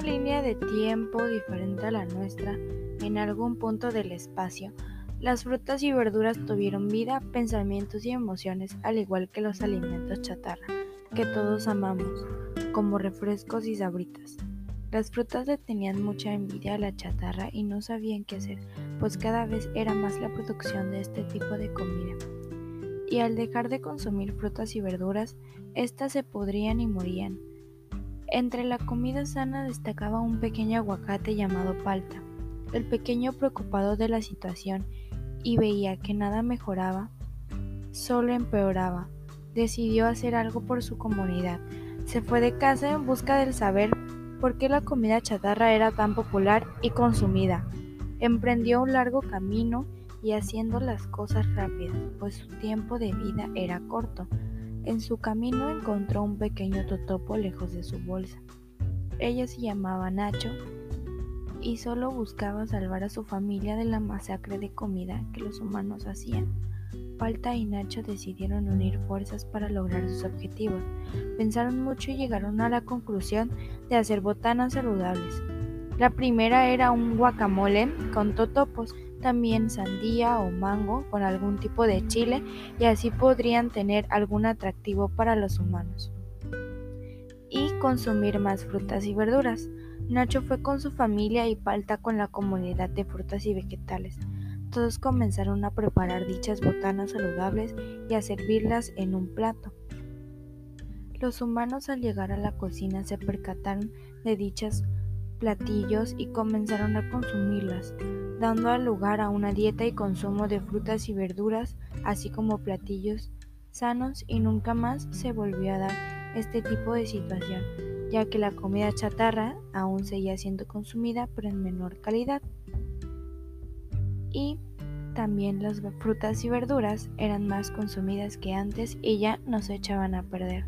línea de tiempo diferente a la nuestra, en algún punto del espacio, las frutas y verduras tuvieron vida, pensamientos y emociones, al igual que los alimentos chatarra, que todos amamos, como refrescos y sabritas. Las frutas le tenían mucha envidia a la chatarra y no sabían qué hacer, pues cada vez era más la producción de este tipo de comida. Y al dejar de consumir frutas y verduras, éstas se podrían y morían. Entre la comida sana destacaba un pequeño aguacate llamado palta. El pequeño preocupado de la situación y veía que nada mejoraba, solo empeoraba. Decidió hacer algo por su comunidad. Se fue de casa en busca del saber por qué la comida chatarra era tan popular y consumida. Emprendió un largo camino y haciendo las cosas rápidas, pues su tiempo de vida era corto. En su camino encontró un pequeño totopo lejos de su bolsa. Ella se llamaba Nacho y solo buscaba salvar a su familia de la masacre de comida que los humanos hacían. Palta y Nacho decidieron unir fuerzas para lograr sus objetivos. Pensaron mucho y llegaron a la conclusión de hacer botanas saludables. La primera era un guacamole con totopos, también sandía o mango con algún tipo de chile y así podrían tener algún atractivo para los humanos. Y consumir más frutas y verduras. Nacho fue con su familia y Palta con la comunidad de frutas y vegetales. Todos comenzaron a preparar dichas botanas saludables y a servirlas en un plato. Los humanos al llegar a la cocina se percataron de dichos platillos y comenzaron a consumirlas, dando lugar a una dieta y consumo de frutas y verduras, así como platillos sanos y nunca más se volvió a dar este tipo de situación, ya que la comida chatarra aún seguía siendo consumida pero en menor calidad y también las frutas y verduras eran más consumidas que antes y ya no se echaban a perder.